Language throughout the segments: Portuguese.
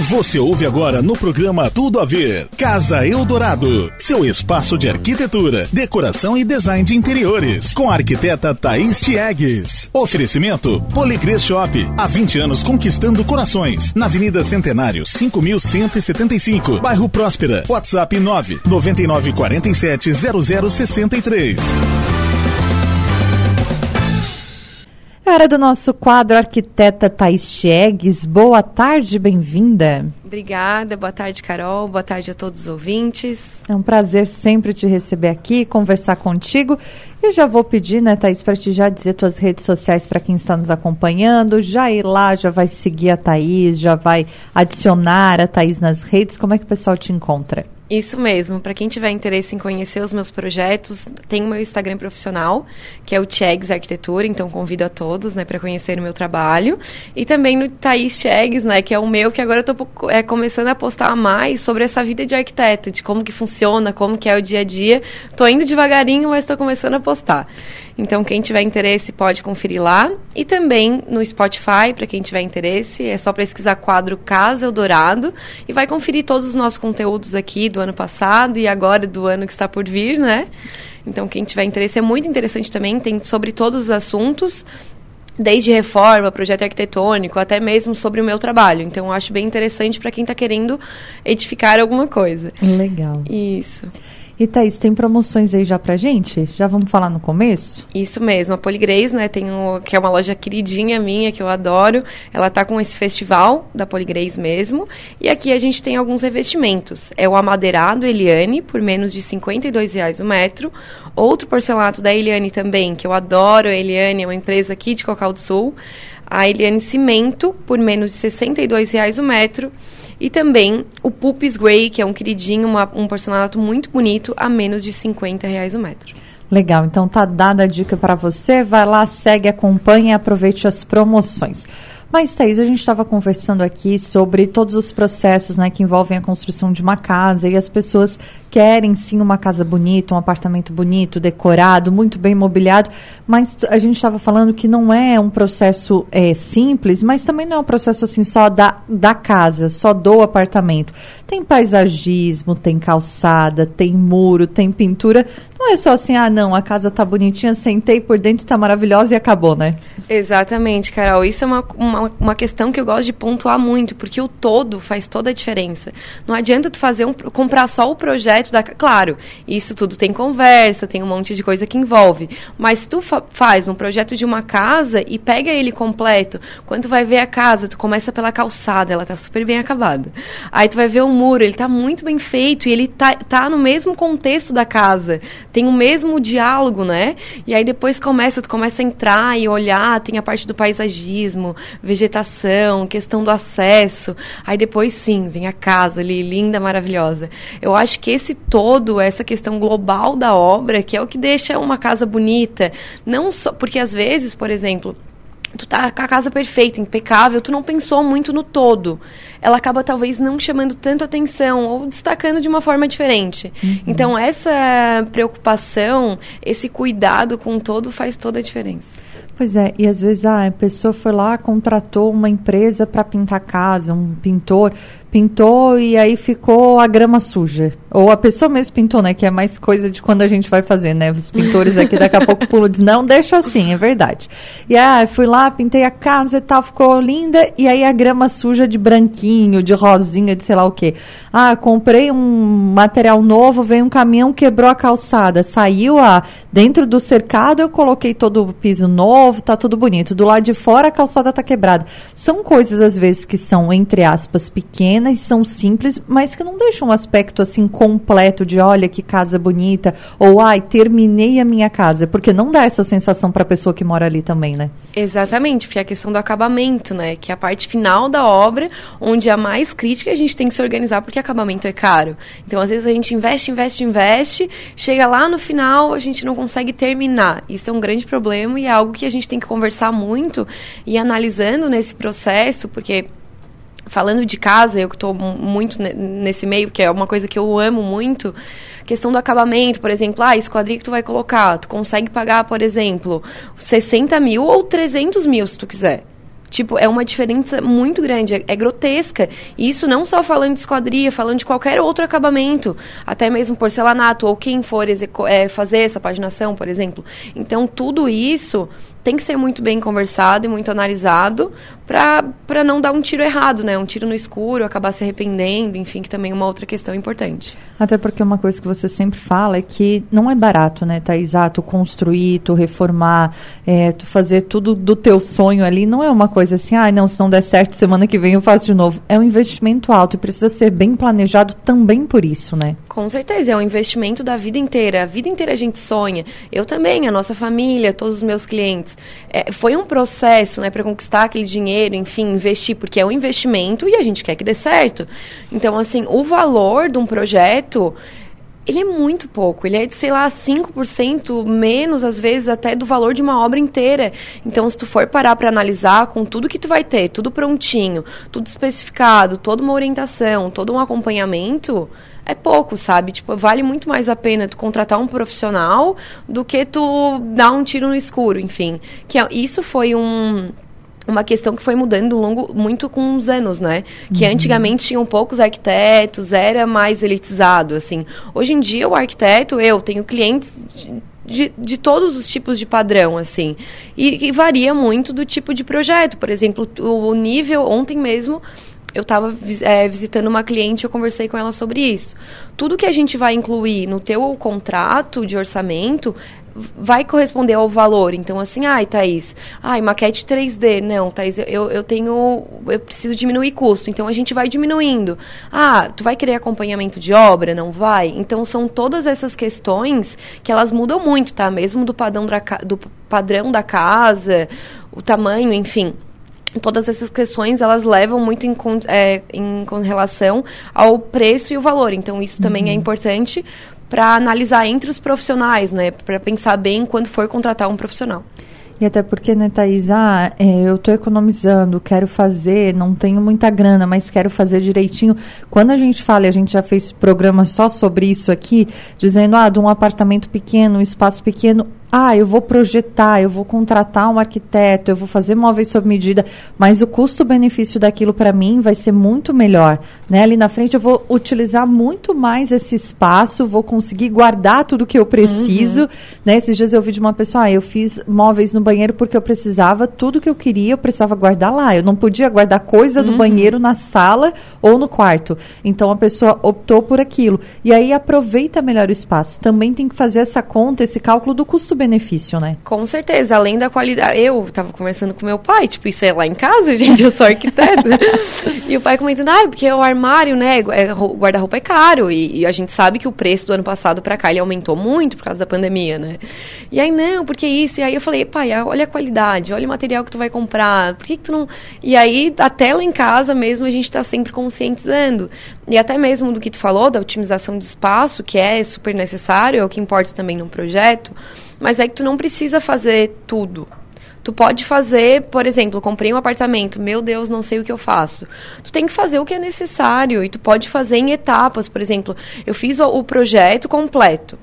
Você ouve agora no programa Tudo a Ver. Casa Eldorado. Seu espaço de arquitetura, decoração e design de interiores. Com a arquiteta Thaís Tiegues. Oferecimento Policres Shop. Há 20 anos conquistando corações. Na Avenida Centenário, 5175. Bairro Próspera. WhatsApp 9 9947 0063. Era do nosso quadro Arquiteta Thais Chiegues. Boa tarde, bem-vinda. Obrigada, boa tarde, Carol. Boa tarde a todos os ouvintes. É um prazer sempre te receber aqui, conversar contigo. Eu já vou pedir, né, Thaís, para te já dizer tuas redes sociais para quem está nos acompanhando, já ir lá, já vai seguir a Thaís, já vai adicionar a Thaís nas redes. Como é que o pessoal te encontra? Isso mesmo. Para quem tiver interesse em conhecer os meus projetos, tem o meu Instagram profissional, que é o Chegs Arquitetura, então convido a todos, né, para conhecer o meu trabalho. E também no Thaís Chegs, né, que é o meu, que agora eu tô é, começando a postar mais sobre essa vida de arquiteta, de como que funciona, como que é o dia a dia. Tô indo devagarinho, mas estou começando a postar. Então, quem tiver interesse pode conferir lá. E também no Spotify, para quem tiver interesse, é só pesquisar quadro Casa Eldorado e vai conferir todos os nossos conteúdos aqui do ano passado e agora do ano que está por vir, né? Então, quem tiver interesse é muito interessante também, tem sobre todos os assuntos desde reforma, projeto arquitetônico, até mesmo sobre o meu trabalho. Então, eu acho bem interessante para quem está querendo edificar alguma coisa. Legal. Isso. E Thaís, tem promoções aí já pra gente? Já vamos falar no começo? Isso mesmo, a Poligrace, né, tem um, que é uma loja queridinha minha, que eu adoro. Ela tá com esse festival da Poligrace mesmo. E aqui a gente tem alguns revestimentos. É o amadeirado Eliane, por menos de R$ reais o metro. Outro porcelanato da Eliane também, que eu adoro. A Eliane é uma empresa aqui de Cocal do Sul. A Eliane Cimento, por menos de R$ reais o metro. E também o Pupis Grey, que é um queridinho, uma, um porcelanato muito bonito, a menos de 50 reais o metro. Legal, então tá dada a dica para você. Vai lá, segue, acompanhe e aproveite as promoções. Mas, Thaís, a gente estava conversando aqui sobre todos os processos né, que envolvem a construção de uma casa e as pessoas querem sim uma casa bonita, um apartamento bonito, decorado, muito bem mobiliado, mas a gente estava falando que não é um processo é, simples, mas também não é um processo assim só da, da casa, só do apartamento. Tem paisagismo, tem calçada, tem muro, tem pintura. Não é assim, ah, não, a casa tá bonitinha, sentei por dentro, tá maravilhosa e acabou, né? Exatamente, Carol. Isso é uma, uma, uma, questão que eu gosto de pontuar muito, porque o todo faz toda a diferença. Não adianta tu fazer um, comprar só o projeto da. Claro, isso tudo tem conversa, tem um monte de coisa que envolve. Mas se tu fa faz um projeto de uma casa e pega ele completo, quando tu vai ver a casa, tu começa pela calçada, ela tá super bem acabada. Aí tu vai ver o muro, ele tá muito bem feito e ele tá, tá no mesmo contexto da casa. Tem o mesmo diálogo, né? E aí depois começa, tu começa a entrar e olhar tem a parte do paisagismo, vegetação, questão do acesso. Aí depois sim, vem a casa ali, linda, maravilhosa. Eu acho que esse todo, essa questão global da obra, que é o que deixa uma casa bonita, não só porque às vezes, por exemplo, tu tá com a casa perfeita, impecável, tu não pensou muito no todo. Ela acaba talvez não chamando tanto atenção ou destacando de uma forma diferente. Uhum. Então essa preocupação, esse cuidado com o todo faz toda a diferença. Pois é, e às vezes ah, a pessoa foi lá, contratou uma empresa para pintar casa, um pintor, pintou e aí ficou a grama suja. Ou a pessoa mesmo pintou, né? Que é mais coisa de quando a gente vai fazer, né? Os pintores aqui daqui a pouco pulam e dizem, não, deixa assim, é verdade. E aí, fui lá, pintei a casa e tal, ficou linda, e aí a grama suja de branquinho, de rosinha, de sei lá o quê. Ah, comprei um material novo, veio um caminhão, quebrou a calçada, saiu a dentro do cercado, eu coloquei todo o piso novo, tá tudo bonito. Do lado de fora a calçada tá quebrada. São coisas, às vezes, que são, entre aspas, pequenas, são simples, mas que não deixam um aspecto assim completo de olha que casa bonita, ou ai, terminei a minha casa, porque não dá essa sensação para a pessoa que mora ali também, né? Exatamente, porque é a questão do acabamento, né, que é a parte final da obra, onde a mais crítica a gente tem que se organizar porque acabamento é caro. Então, às vezes a gente investe, investe, investe, chega lá no final, a gente não consegue terminar. Isso é um grande problema e é algo que a gente tem que conversar muito e analisando nesse processo, porque falando de casa, eu que estou muito nesse meio, que é uma coisa que eu amo muito, questão do acabamento, por exemplo, ah, esquadria que tu vai colocar, tu consegue pagar, por exemplo, 60 mil ou 300 mil, se tu quiser. Tipo, é uma diferença muito grande, é, é grotesca. E isso não só falando de esquadria, falando de qualquer outro acabamento, até mesmo porcelanato, ou quem for é, fazer essa paginação, por exemplo. Então, tudo isso tem que ser muito bem conversado e muito analisado para não dar um tiro errado, né? Um tiro no escuro, acabar se arrependendo, enfim, que também é uma outra questão importante. Até porque uma coisa que você sempre fala é que não é barato, né, Thaís? Ah, tu construir, tu reformar, é, tu fazer tudo do teu sonho ali, não é uma coisa assim, ah, não, se não der certo, semana que vem eu faço de novo. É um investimento alto e precisa ser bem planejado também por isso, né? Com certeza, é um investimento da vida inteira. A vida inteira a gente sonha. Eu também, a nossa família, todos os meus clientes. É, foi um processo, né, para conquistar aquele dinheiro, enfim, investir, porque é um investimento e a gente quer que dê certo. Então, assim, o valor de um projeto ele é muito pouco. Ele é de, sei lá, 5% menos, às vezes, até do valor de uma obra inteira. Então, se tu for parar para analisar com tudo que tu vai ter, tudo prontinho, tudo especificado, toda uma orientação, todo um acompanhamento, é pouco, sabe? Tipo, vale muito mais a pena tu contratar um profissional do que tu dar um tiro no escuro, enfim. Que é, isso foi um uma questão que foi mudando longo, muito com os anos, né? Que uhum. antigamente tinham poucos arquitetos, era mais elitizado, assim. Hoje em dia, o arquiteto, eu tenho clientes de, de, todos os tipos de padrão, assim. E, e, varia muito do tipo de projeto. Por exemplo, o, o nível, ontem mesmo, eu estava é, visitando uma cliente, eu conversei com ela sobre isso. Tudo que a gente vai incluir no teu contrato de orçamento vai corresponder ao valor. Então, assim, ai, Thaís, ai, maquete 3D. Não, Thaís, eu, eu tenho. Eu preciso diminuir custo. Então a gente vai diminuindo. Ah, tu vai querer acompanhamento de obra? Não vai? Então são todas essas questões que elas mudam muito, tá? Mesmo do padrão da, do padrão da casa, o tamanho, enfim todas essas questões elas levam muito em, é, em, relação ao preço e o valor. Então isso também é uhum. é importante para analisar entre os profissionais, né? Para pensar bem quando for contratar um profissional. E até porque, né, Thaís, ah, é, eu estou economizando, quero fazer, não tenho muita grana, mas quero fazer direitinho. Quando a gente fala, a gente já fez programa só sobre isso aqui, dizendo, ah, de um apartamento pequeno, um espaço pequeno, ah, eu vou projetar, eu vou contratar um arquiteto, eu vou fazer móveis sob medida, mas o custo-benefício daquilo para mim vai ser muito melhor. Né? Ali na frente eu vou utilizar muito mais esse espaço, vou conseguir guardar tudo que eu preciso. Uhum. Né? Esses dias eu ouvi de uma pessoa, ah, eu fiz móveis no banheiro porque eu precisava, tudo que eu queria eu precisava guardar lá. Eu não podia guardar coisa uhum. do banheiro na sala ou no quarto. Então a pessoa optou por aquilo. E aí aproveita melhor o espaço. Também tem que fazer essa conta, esse cálculo do custo benefício, né? Com certeza, além da qualidade. Eu tava conversando com meu pai, tipo, isso é lá em casa, gente, eu sou arquiteto. e o pai comentando, ah, porque o armário, né, é, guarda-roupa é caro. E, e, a gente sabe que o preço do ano passado para cá ele aumentou muito por causa da pandemia, né? E aí, não, porque isso? E aí eu falei, pai, olha a qualidade, olha o material que tu vai comprar, por que, que tu não. E aí, até lá em casa mesmo, a gente tá sempre conscientizando. E até mesmo do que tu falou, da otimização de espaço, que é super necessário, é o que importa também num projeto. Mas é que tu não precisa fazer tudo. Tu pode fazer, por exemplo, comprei um apartamento, meu Deus, não sei o que eu faço. Tu tem que fazer o que é necessário e tu pode fazer em etapas, por exemplo, eu fiz o, o projeto completo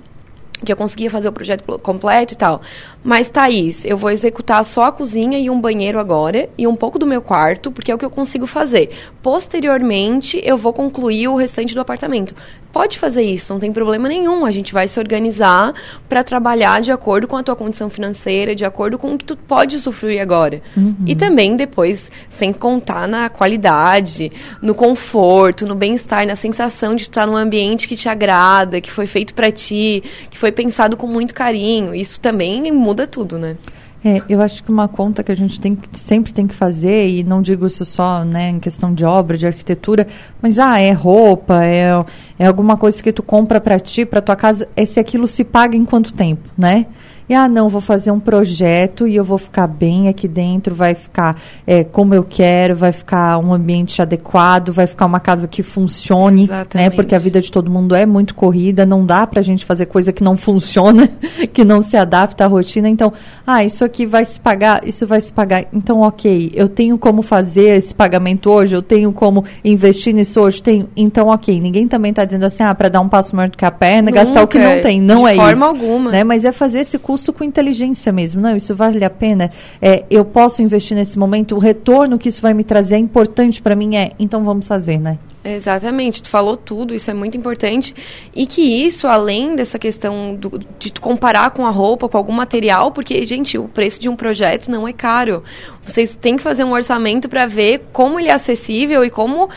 que eu conseguia fazer o projeto completo e tal. Mas, Thaís, eu vou executar só a cozinha e um banheiro agora, e um pouco do meu quarto, porque é o que eu consigo fazer. Posteriormente, eu vou concluir o restante do apartamento. Pode fazer isso, não tem problema nenhum. A gente vai se organizar para trabalhar de acordo com a tua condição financeira, de acordo com o que tu pode usufruir agora. Uhum. E também depois, sem contar na qualidade, no conforto, no bem-estar, na sensação de estar num ambiente que te agrada, que foi feito para ti, que foi pensado com muito carinho. Isso também muda tudo, né? É, eu acho que uma conta que a gente tem, sempre tem que fazer, e não digo isso só né, em questão de obra, de arquitetura, mas ah, é roupa, é, é alguma coisa que tu compra para ti, para tua casa, é se aquilo se paga em quanto tempo, né? E ah, não, vou fazer um projeto e eu vou ficar bem aqui dentro, vai ficar é, como eu quero, vai ficar um ambiente adequado, vai ficar uma casa que funcione, Exatamente. né? Porque a vida de todo mundo é muito corrida, não dá pra gente fazer coisa que não funciona, que não se adapta à rotina. Então, ah, isso aqui vai se pagar, isso vai se pagar. Então, ok, eu tenho como fazer esse pagamento hoje, eu tenho como investir nisso hoje, tenho. Então, ok, ninguém também está dizendo assim, ah, para dar um passo maior do que a perna, Nunca, gastar o que não tem. Não é isso. De forma alguma. Né? Mas é fazer esse custo justo com inteligência mesmo. Não, isso vale a pena. É, eu posso investir nesse momento. O retorno que isso vai me trazer é importante para mim. É, então vamos fazer, né? Exatamente, tu falou tudo, isso é muito importante. E que isso, além dessa questão do, de comparar com a roupa, com algum material, porque, gente, o preço de um projeto não é caro. Vocês têm que fazer um orçamento para ver como ele é acessível e como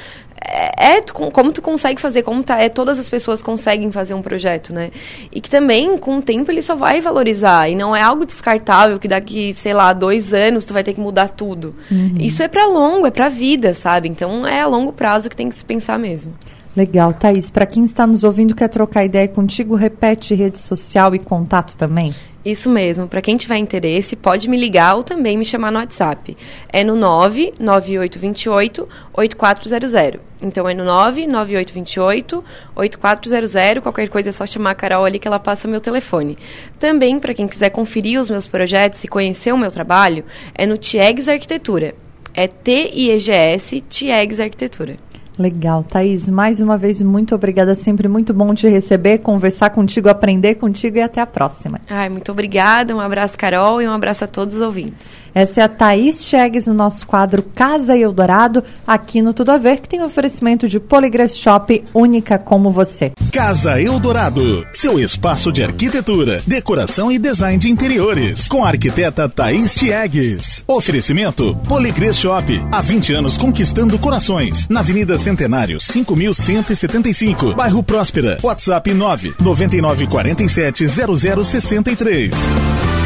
é, é tu, como tu consegue fazer, como tá, é, todas as pessoas conseguem fazer um projeto, né? E que também, com o tempo, ele só vai valorizar. E não é algo descartável que daqui, sei lá, dois anos tu vai ter que mudar tudo. Uhum. Isso é para longo, é para vida, sabe? Então é a longo prazo que tem que se pensar mesmo. Legal, Thaís. Para quem está nos ouvindo quer trocar ideia contigo, repete rede social e contato também. Isso mesmo. Para quem tiver interesse, pode me ligar ou também me chamar no WhatsApp. É no 99828 8400. Então é no 99828 8400. Qualquer coisa é só chamar a Carol ali que ela passa meu telefone. Também, para quem quiser conferir os meus projetos e conhecer o meu trabalho, é no Tiegs Arquitetura. É T-I-E-G-S, Tiegs Arquitetura. Legal, Thaís. Mais uma vez, muito obrigada. Sempre muito bom te receber, conversar contigo, aprender contigo e até a próxima. Ai, muito obrigada. Um abraço, Carol, e um abraço a todos os ouvintes. Essa é a Thaís Chegues no nosso quadro Casa Eldorado, aqui no Tudo a Ver, que tem oferecimento de Poligraph Shop única como você. Casa Eldorado, seu espaço de arquitetura, decoração e design de interiores, com a arquiteta Thaís Tiegues. Oferecimento Poligraph Shop, há 20 anos conquistando corações, na Avenida Centenário, 5175, bairro Próspera, WhatsApp 9 9947 0063.